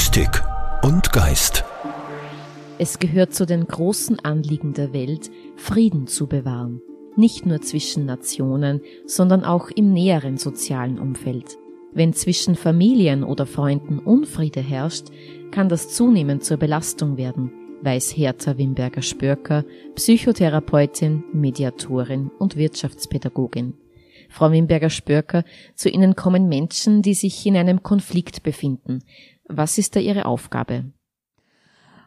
Mystik und Geist. Es gehört zu den großen Anliegen der Welt, Frieden zu bewahren. Nicht nur zwischen Nationen, sondern auch im näheren sozialen Umfeld. Wenn zwischen Familien oder Freunden Unfriede herrscht, kann das zunehmend zur Belastung werden, weiß Hertha Wimberger-Spörker, Psychotherapeutin, Mediatorin und Wirtschaftspädagogin. Frau Wimberger-Spörker, zu Ihnen kommen Menschen, die sich in einem Konflikt befinden. Was ist da Ihre Aufgabe?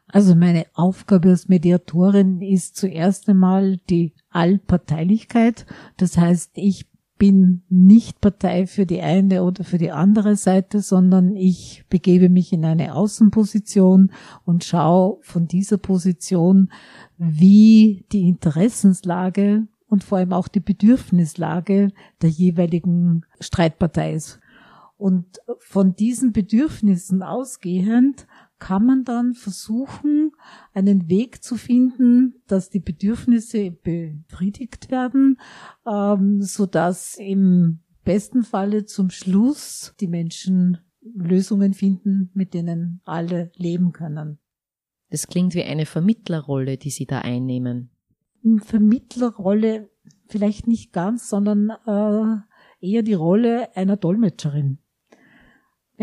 Also meine Aufgabe als Mediatorin ist zuerst einmal die Allparteilichkeit. Das heißt, ich bin nicht Partei für die eine oder für die andere Seite, sondern ich begebe mich in eine Außenposition und schaue von dieser Position, wie die Interessenslage und vor allem auch die Bedürfnislage der jeweiligen Streitpartei ist. Und von diesen Bedürfnissen ausgehend kann man dann versuchen, einen Weg zu finden, dass die Bedürfnisse befriedigt werden, ähm, so dass im besten Falle zum Schluss die Menschen Lösungen finden, mit denen alle leben können. Das klingt wie eine Vermittlerrolle, die Sie da einnehmen. Vermittlerrolle vielleicht nicht ganz, sondern äh, eher die Rolle einer Dolmetscherin.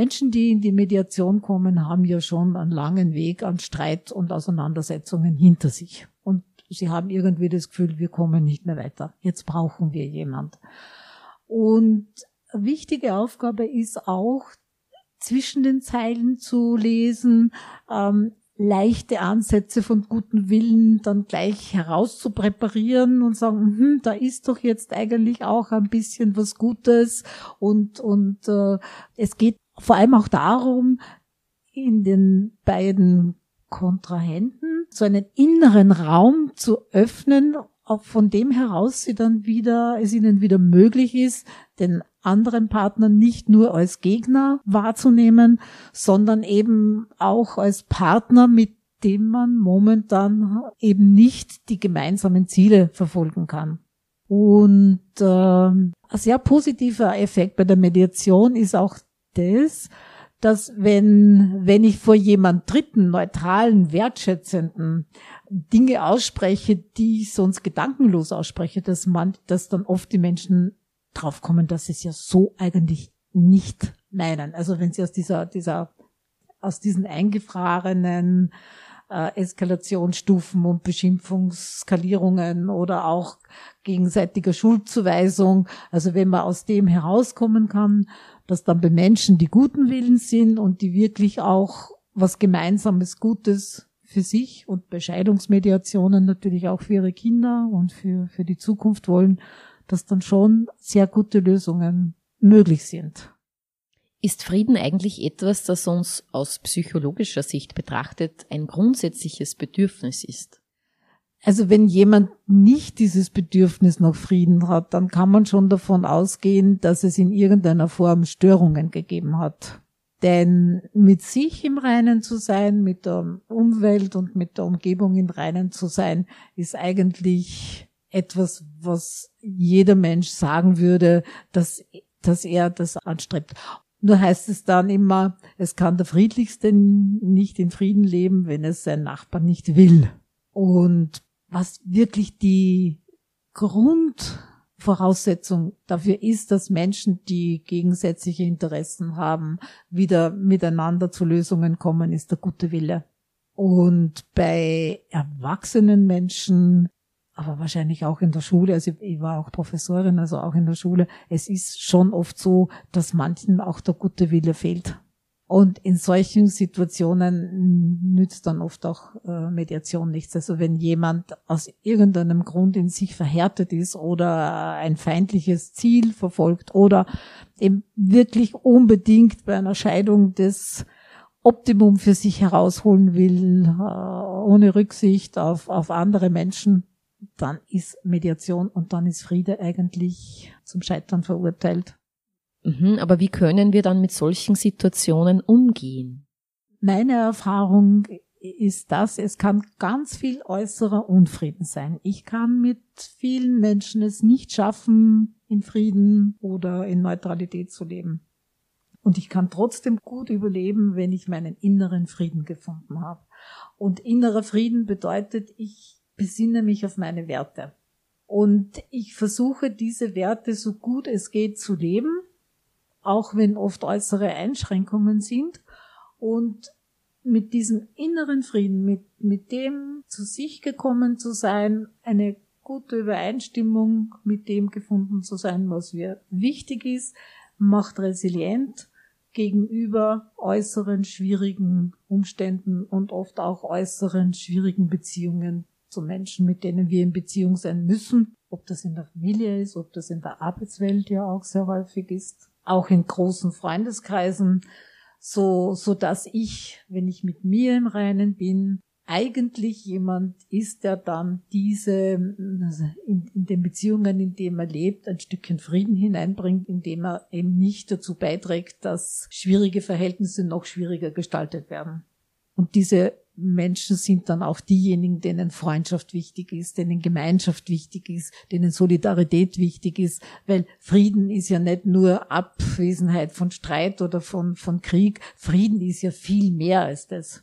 Menschen, die in die Mediation kommen, haben ja schon einen langen Weg an Streit und Auseinandersetzungen hinter sich. Und sie haben irgendwie das Gefühl, wir kommen nicht mehr weiter. Jetzt brauchen wir jemand. Und wichtige Aufgabe ist auch, zwischen den Zeilen zu lesen, ähm, leichte Ansätze von gutem Willen dann gleich herauszupräparieren und sagen, hm, da ist doch jetzt eigentlich auch ein bisschen was Gutes und und äh, es geht vor allem auch darum, in den beiden Kontrahenten so einen inneren Raum zu öffnen, von dem heraus sie dann wieder, es ihnen wieder möglich ist, den anderen Partner nicht nur als Gegner wahrzunehmen, sondern eben auch als Partner, mit dem man momentan eben nicht die gemeinsamen Ziele verfolgen kann. Und äh, ein sehr positiver Effekt bei der Mediation ist auch das, dass wenn, wenn ich vor jemand dritten, neutralen, wertschätzenden Dinge ausspreche, die ich sonst gedankenlos ausspreche, dass man, dass dann oft die Menschen draufkommen, dass sie es ja so eigentlich nicht meinen. Also wenn sie aus dieser, dieser, aus diesen eingefrorenen äh, Eskalationsstufen und Beschimpfungsskalierungen oder auch gegenseitiger Schuldzuweisung, also wenn man aus dem herauskommen kann, dass dann bei Menschen, die guten Willen sind und die wirklich auch was Gemeinsames Gutes für sich und bei Scheidungsmediationen natürlich auch für ihre Kinder und für, für die Zukunft wollen, dass dann schon sehr gute Lösungen möglich sind. Ist Frieden eigentlich etwas, das uns aus psychologischer Sicht betrachtet ein grundsätzliches Bedürfnis ist? Also wenn jemand nicht dieses Bedürfnis nach Frieden hat, dann kann man schon davon ausgehen, dass es in irgendeiner Form Störungen gegeben hat. Denn mit sich im Reinen zu sein, mit der Umwelt und mit der Umgebung im Reinen zu sein, ist eigentlich etwas, was jeder Mensch sagen würde, dass, dass er das anstrebt. Nur heißt es dann immer, es kann der Friedlichste nicht in Frieden leben, wenn es sein Nachbar nicht will. Und was wirklich die Grundvoraussetzung dafür ist, dass Menschen, die gegensätzliche Interessen haben, wieder miteinander zu Lösungen kommen, ist der gute Wille. Und bei erwachsenen Menschen, aber wahrscheinlich auch in der Schule, also ich war auch Professorin, also auch in der Schule, es ist schon oft so, dass manchen auch der gute Wille fehlt. Und in solchen Situationen nützt dann oft auch äh, Mediation nichts. Also wenn jemand aus irgendeinem Grund in sich verhärtet ist oder ein feindliches Ziel verfolgt oder eben wirklich unbedingt bei einer Scheidung das Optimum für sich herausholen will, äh, ohne Rücksicht auf, auf andere Menschen, dann ist Mediation und dann ist Friede eigentlich zum Scheitern verurteilt. Mhm, aber wie können wir dann mit solchen Situationen umgehen? Meine Erfahrung ist das, es kann ganz viel äußerer Unfrieden sein. Ich kann mit vielen Menschen es nicht schaffen, in Frieden oder in Neutralität zu leben. Und ich kann trotzdem gut überleben, wenn ich meinen inneren Frieden gefunden habe. Und innerer Frieden bedeutet, ich besinne mich auf meine Werte. Und ich versuche diese Werte so gut es geht zu leben, auch wenn oft äußere Einschränkungen sind. Und mit diesem inneren Frieden, mit, mit dem zu sich gekommen zu sein, eine gute Übereinstimmung mit dem gefunden zu sein, was mir wichtig ist, macht resilient gegenüber äußeren schwierigen Umständen und oft auch äußeren schwierigen Beziehungen zu Menschen, mit denen wir in Beziehung sein müssen, ob das in der Familie ist, ob das in der Arbeitswelt ja auch sehr häufig ist, auch in großen Freundeskreisen, so, so dass ich, wenn ich mit mir im Reinen bin, eigentlich jemand ist, der dann diese, also in, in den Beziehungen, in denen er lebt, ein Stückchen Frieden hineinbringt, indem er eben nicht dazu beiträgt, dass schwierige Verhältnisse noch schwieriger gestaltet werden. Und diese Menschen sind dann auch diejenigen, denen Freundschaft wichtig ist, denen Gemeinschaft wichtig ist, denen Solidarität wichtig ist, weil Frieden ist ja nicht nur Abwesenheit von Streit oder von, von Krieg. Frieden ist ja viel mehr als das.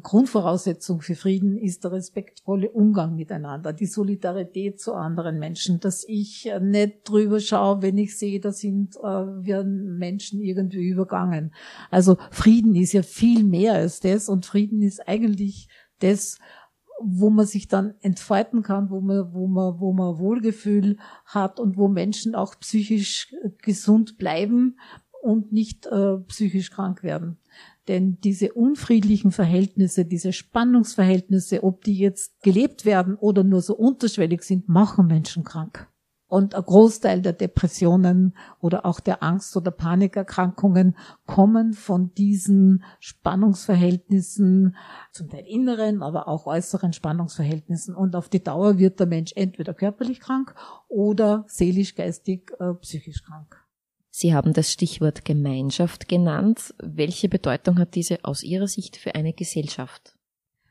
Grundvoraussetzung für Frieden ist der respektvolle Umgang miteinander, die Solidarität zu anderen Menschen, dass ich nicht drüber schaue, wenn ich sehe, da sind äh, werden Menschen irgendwie übergangen. Also Frieden ist ja viel mehr als das und Frieden ist eigentlich das, wo man sich dann entfalten kann, wo man, wo man, wo man Wohlgefühl hat und wo Menschen auch psychisch gesund bleiben und nicht äh, psychisch krank werden. Denn diese unfriedlichen Verhältnisse, diese Spannungsverhältnisse, ob die jetzt gelebt werden oder nur so unterschwellig sind, machen Menschen krank. Und ein Großteil der Depressionen oder auch der Angst- oder Panikerkrankungen kommen von diesen Spannungsverhältnissen, zum Teil inneren, aber auch äußeren Spannungsverhältnissen. Und auf die Dauer wird der Mensch entweder körperlich krank oder seelisch, geistig, äh, psychisch krank. Sie haben das Stichwort Gemeinschaft genannt. Welche Bedeutung hat diese aus Ihrer Sicht für eine Gesellschaft?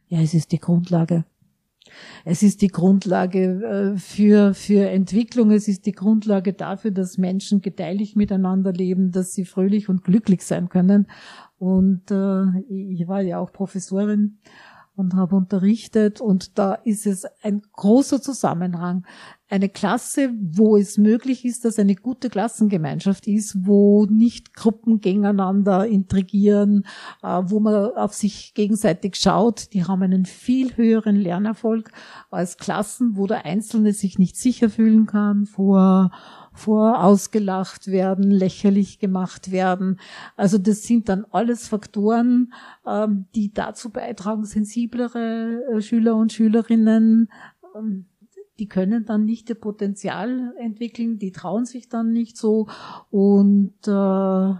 Ja, es ist die Grundlage. Es ist die Grundlage äh, für, für Entwicklung. Es ist die Grundlage dafür, dass Menschen gedeihlich miteinander leben, dass sie fröhlich und glücklich sein können. Und äh, ich war ja auch Professorin und habe unterrichtet und da ist es ein großer Zusammenhang. Eine Klasse, wo es möglich ist, dass eine gute Klassengemeinschaft ist, wo nicht Gruppen gegeneinander intrigieren, äh, wo man auf sich gegenseitig schaut, die haben einen viel höheren Lernerfolg als Klassen, wo der Einzelne sich nicht sicher fühlen kann vor vor ausgelacht werden, lächerlich gemacht werden. Also das sind dann alles Faktoren, ähm, die dazu beitragen, sensiblere äh, Schüler und Schülerinnen, ähm, die können dann nicht ihr Potenzial entwickeln, die trauen sich dann nicht so und äh,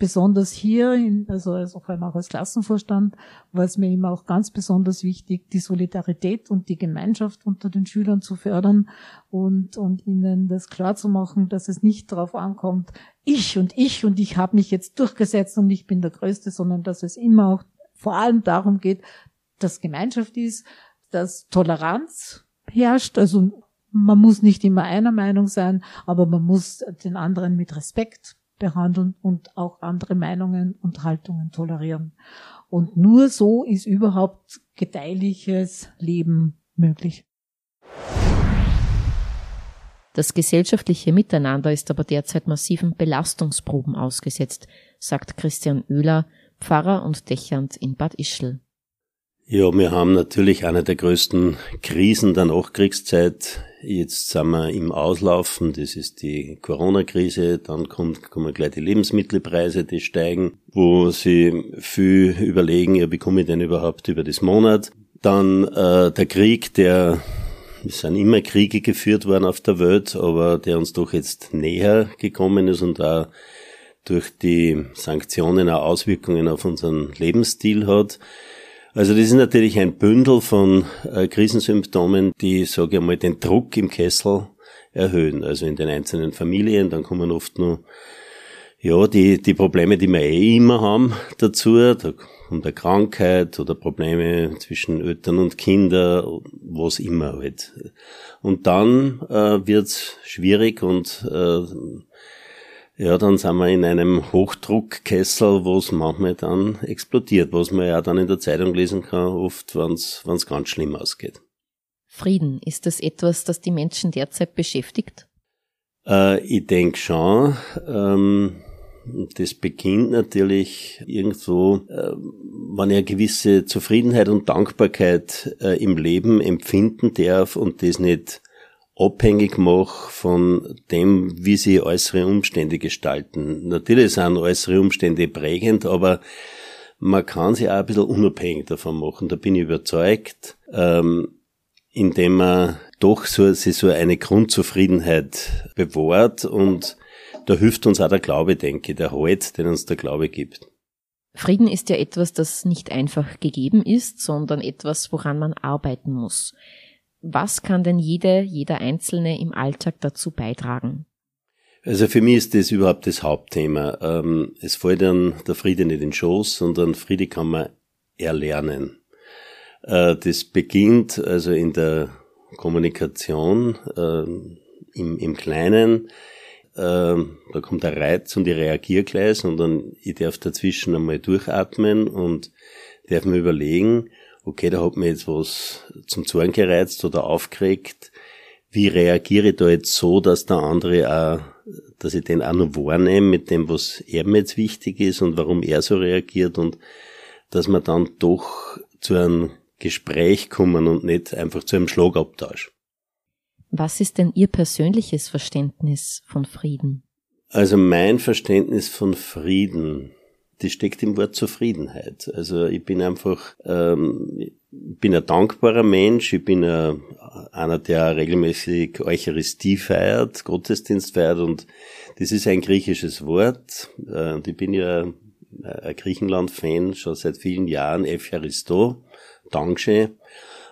besonders hier, in, also, also vor allem auch als Klassenvorstand, war es mir immer auch ganz besonders wichtig, die Solidarität und die Gemeinschaft unter den Schülern zu fördern und, und ihnen das klar zu machen, dass es nicht darauf ankommt, ich und ich und ich habe mich jetzt durchgesetzt und ich bin der Größte, sondern dass es immer auch vor allem darum geht, dass Gemeinschaft ist, dass Toleranz herrscht, also man muss nicht immer einer Meinung sein, aber man muss den anderen mit Respekt behandeln und auch andere Meinungen und Haltungen tolerieren. Und nur so ist überhaupt gedeihliches Leben möglich. Das gesellschaftliche Miteinander ist aber derzeit massiven Belastungsproben ausgesetzt, sagt Christian Oehler, Pfarrer und Dächernd in Bad Ischl. Ja, wir haben natürlich eine der größten Krisen der Nachkriegszeit. Jetzt sind wir im Auslaufen, das ist die Corona-Krise, dann kommt, kommen gleich die Lebensmittelpreise, die steigen, wo sie viel überlegen, ja, wie komme ich denn überhaupt über das Monat. Dann äh, der Krieg, der es sind immer Kriege geführt worden auf der Welt, aber der uns doch jetzt näher gekommen ist und da durch die Sanktionen auch Auswirkungen auf unseren Lebensstil hat. Also das ist natürlich ein Bündel von äh, Krisensymptomen, die, sage ich mal, den Druck im Kessel erhöhen. Also in den einzelnen Familien, dann kommen oft nur ja, die, die Probleme, die wir eh immer haben dazu, da kommt eine Krankheit oder Probleme zwischen Eltern und Kindern, was immer halt. Und dann äh, wird's schwierig und äh, ja, dann sind wir in einem Hochdruckkessel, wo es manchmal dann explodiert, was man ja dann in der Zeitung lesen kann, oft, wenn es ganz schlimm ausgeht. Frieden, ist das etwas, das die Menschen derzeit beschäftigt? Äh, ich denke schon. Ähm, das beginnt natürlich irgendwo, äh, wenn ich eine gewisse Zufriedenheit und Dankbarkeit äh, im Leben empfinden darf und das nicht abhängig mache von dem, wie sie äußere Umstände gestalten. Natürlich sind äußere Umstände prägend, aber man kann sie auch ein bisschen unabhängig davon machen. Da bin ich überzeugt, ähm, indem man doch so, sie so eine Grundzufriedenheit bewahrt und da hilft uns auch der Glaube, denke ich, der Halt, den uns der Glaube gibt. Frieden ist ja etwas, das nicht einfach gegeben ist, sondern etwas, woran man arbeiten muss. Was kann denn jede, jeder Einzelne im Alltag dazu beitragen? Also für mich ist das überhaupt das Hauptthema. Ähm, es fällt dann der Friede nicht in den Schoß, sondern Friede kann man erlernen. Äh, das beginnt also in der Kommunikation ähm, im, im Kleinen. Ähm, da kommt der Reiz und ich reagiere gleich, sondern ich darf dazwischen einmal durchatmen und darf mir überlegen, okay, da hat mir jetzt was zum Zorn gereizt oder aufgeregt. Wie reagiere ich da jetzt so, dass der andere auch, dass ich den auch noch wahrnehme mit dem, was er mir jetzt wichtig ist und warum er so reagiert und dass wir dann doch zu einem Gespräch kommen und nicht einfach zu einem Schlagabtausch. Was ist denn Ihr persönliches Verständnis von Frieden? Also mein Verständnis von Frieden das steckt im Wort Zufriedenheit. Also ich bin einfach, ähm, ich bin ein dankbarer Mensch, ich bin ein, einer, der regelmäßig Eucharistie feiert, Gottesdienst feiert und das ist ein griechisches Wort. Äh, und ich bin ja ein Griechenland-Fan schon seit vielen Jahren, Eucharisto, Dankeschön.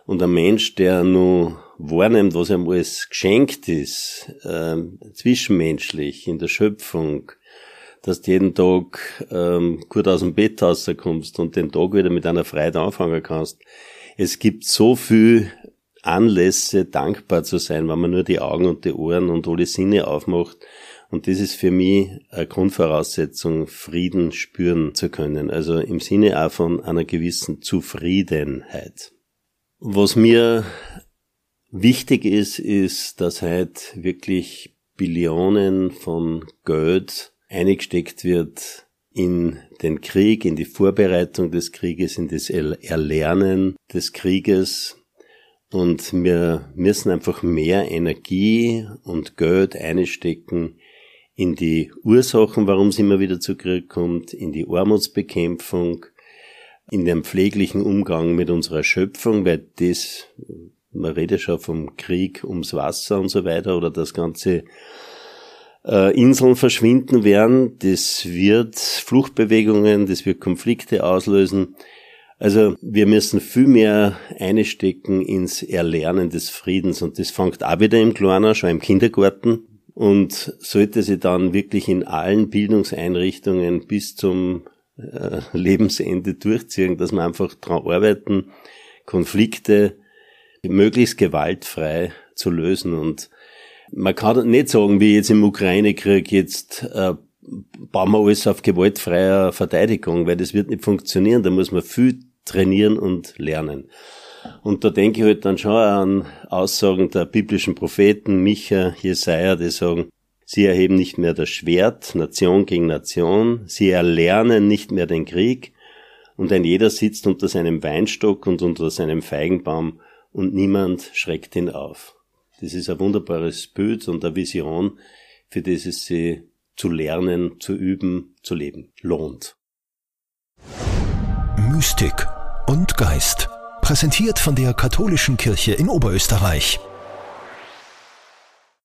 Und ein Mensch, der nur wahrnimmt, was ihm alles geschenkt ist, äh, zwischenmenschlich, in der Schöpfung, dass du jeden Tag ähm, gut aus dem Bett rauskommst und den Tag wieder mit einer Freude anfangen kannst. Es gibt so viel Anlässe, dankbar zu sein, wenn man nur die Augen und die Ohren und alle Sinne aufmacht. Und das ist für mich eine Grundvoraussetzung, Frieden spüren zu können. Also im Sinne auch von einer gewissen Zufriedenheit. Was mir wichtig ist, ist, dass halt wirklich Billionen von Geld eingesteckt wird in den Krieg, in die Vorbereitung des Krieges, in das Erlernen des Krieges. Und wir müssen einfach mehr Energie und Geld einstecken in die Ursachen, warum es immer wieder zu Krieg kommt, in die Armutsbekämpfung, in den pfleglichen Umgang mit unserer Schöpfung, weil das, man redet schon vom Krieg ums Wasser und so weiter oder das ganze äh, Inseln verschwinden werden. Das wird Fluchtbewegungen, das wird Konflikte auslösen. Also wir müssen viel mehr einstecken ins Erlernen des Friedens und das fängt auch wieder im Kleiner, schon im Kindergarten und sollte sie dann wirklich in allen Bildungseinrichtungen bis zum äh, Lebensende durchziehen, dass wir einfach daran arbeiten, Konflikte möglichst gewaltfrei zu lösen und man kann nicht sagen, wie jetzt im Ukraine-Krieg, jetzt äh, bauen wir alles auf gewaltfreier Verteidigung, weil das wird nicht funktionieren. Da muss man viel trainieren und lernen. Und da denke ich halt dann schon an Aussagen der biblischen Propheten, Micha, Jesaja, die sagen, sie erheben nicht mehr das Schwert, Nation gegen Nation, sie erlernen nicht mehr den Krieg, und ein jeder sitzt unter seinem Weinstock und unter seinem Feigenbaum, und niemand schreckt ihn auf. Das ist ein wunderbares Bild und eine Vision, für das es sich zu lernen, zu üben, zu leben lohnt. Mystik und Geist. Präsentiert von der Katholischen Kirche in Oberösterreich.